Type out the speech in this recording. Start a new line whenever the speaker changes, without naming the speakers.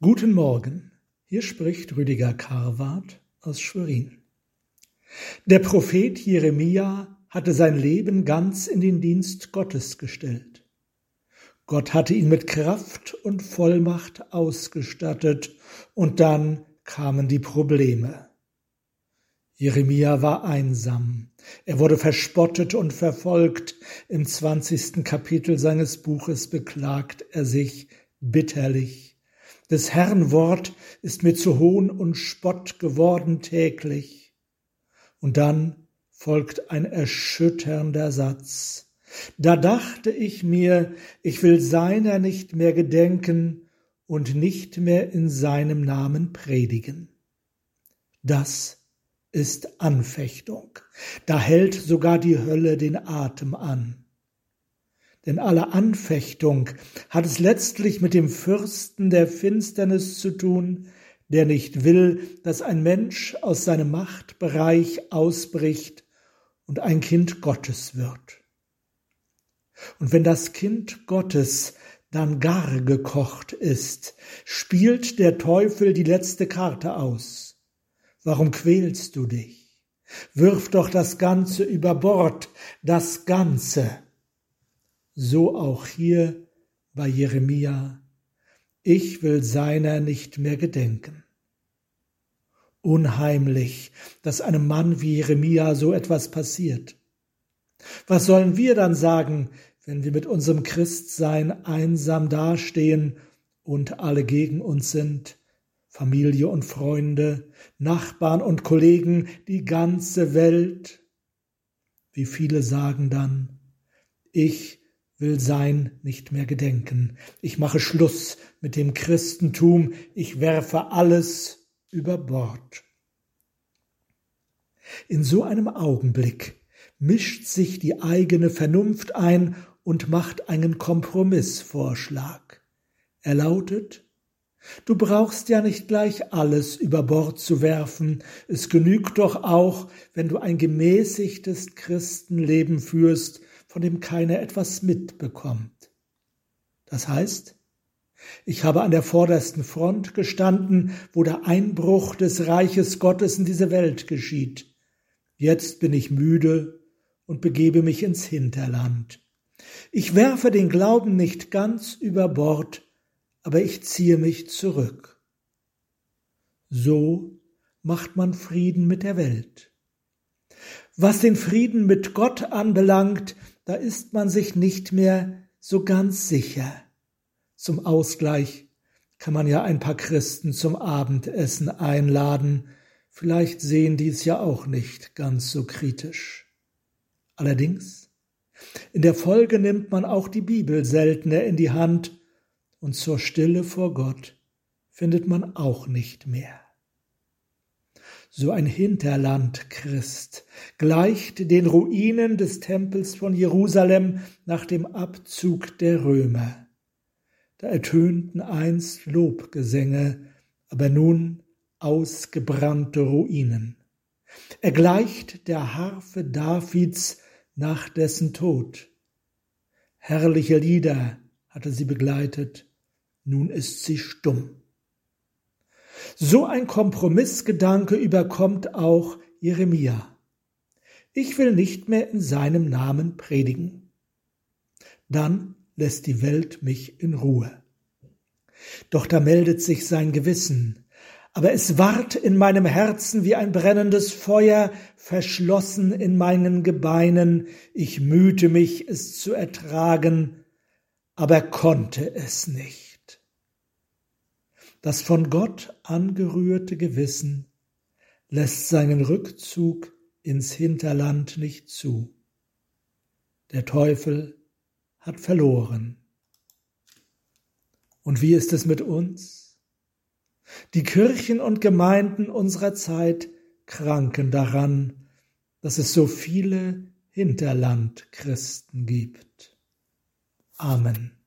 Guten Morgen, hier spricht Rüdiger Karwart aus Schwerin. Der Prophet Jeremia hatte sein Leben ganz in den Dienst Gottes gestellt. Gott hatte ihn mit Kraft und Vollmacht ausgestattet, und dann kamen die Probleme. Jeremia war einsam. Er wurde verspottet und verfolgt. Im zwanzigsten Kapitel seines Buches beklagt er sich bitterlich des Herrn Wort ist mir zu Hohn und Spott geworden täglich. Und dann folgt ein erschütternder Satz. Da dachte ich mir, ich will seiner nicht mehr gedenken und nicht mehr in seinem Namen predigen. Das ist Anfechtung. Da hält sogar die Hölle den Atem an. Denn alle Anfechtung hat es letztlich mit dem Fürsten der Finsternis zu tun, der nicht will, dass ein Mensch aus seinem Machtbereich ausbricht und ein Kind Gottes wird. Und wenn das Kind Gottes dann gar gekocht ist, spielt der Teufel die letzte Karte aus. Warum quälst du dich? Wirf doch das Ganze über Bord, das Ganze so auch hier bei Jeremia, ich will seiner nicht mehr gedenken. Unheimlich, dass einem Mann wie Jeremia so etwas passiert. Was sollen wir dann sagen, wenn wir mit unserem Christsein einsam dastehen und alle gegen uns sind, Familie und Freunde, Nachbarn und Kollegen, die ganze Welt? Wie viele sagen dann, ich will sein nicht mehr gedenken. Ich mache Schluss mit dem Christentum, ich werfe alles über Bord. In so einem Augenblick mischt sich die eigene Vernunft ein und macht einen Kompromissvorschlag. Er lautet Du brauchst ja nicht gleich alles über Bord zu werfen, es genügt doch auch, wenn du ein gemäßigtes Christenleben führst von dem keiner etwas mitbekommt. Das heißt, ich habe an der vordersten Front gestanden, wo der Einbruch des Reiches Gottes in diese Welt geschieht. Jetzt bin ich müde und begebe mich ins Hinterland. Ich werfe den Glauben nicht ganz über Bord, aber ich ziehe mich zurück. So macht man Frieden mit der Welt. Was den Frieden mit Gott anbelangt, da ist man sich nicht mehr so ganz sicher. Zum Ausgleich kann man ja ein paar Christen zum Abendessen einladen, vielleicht sehen die es ja auch nicht ganz so kritisch. Allerdings, in der Folge nimmt man auch die Bibel seltener in die Hand, und zur Stille vor Gott findet man auch nicht mehr so ein Hinterlandchrist, gleicht den Ruinen des Tempels von Jerusalem nach dem Abzug der Römer. Da ertönten einst Lobgesänge, aber nun ausgebrannte Ruinen. Er gleicht der Harfe Davids nach dessen Tod. Herrliche Lieder hatte sie begleitet, nun ist sie stumm. So ein Kompromissgedanke überkommt auch Jeremia. Ich will nicht mehr in seinem Namen predigen. Dann lässt die Welt mich in Ruhe. Doch da meldet sich sein Gewissen, aber es ward in meinem Herzen wie ein brennendes Feuer, verschlossen in meinen Gebeinen, ich mühte mich, es zu ertragen, aber konnte es nicht. Das von Gott angerührte Gewissen lässt seinen Rückzug ins Hinterland nicht zu. Der Teufel hat verloren. Und wie ist es mit uns? Die Kirchen und Gemeinden unserer Zeit kranken daran, dass es so viele Hinterlandchristen gibt. Amen.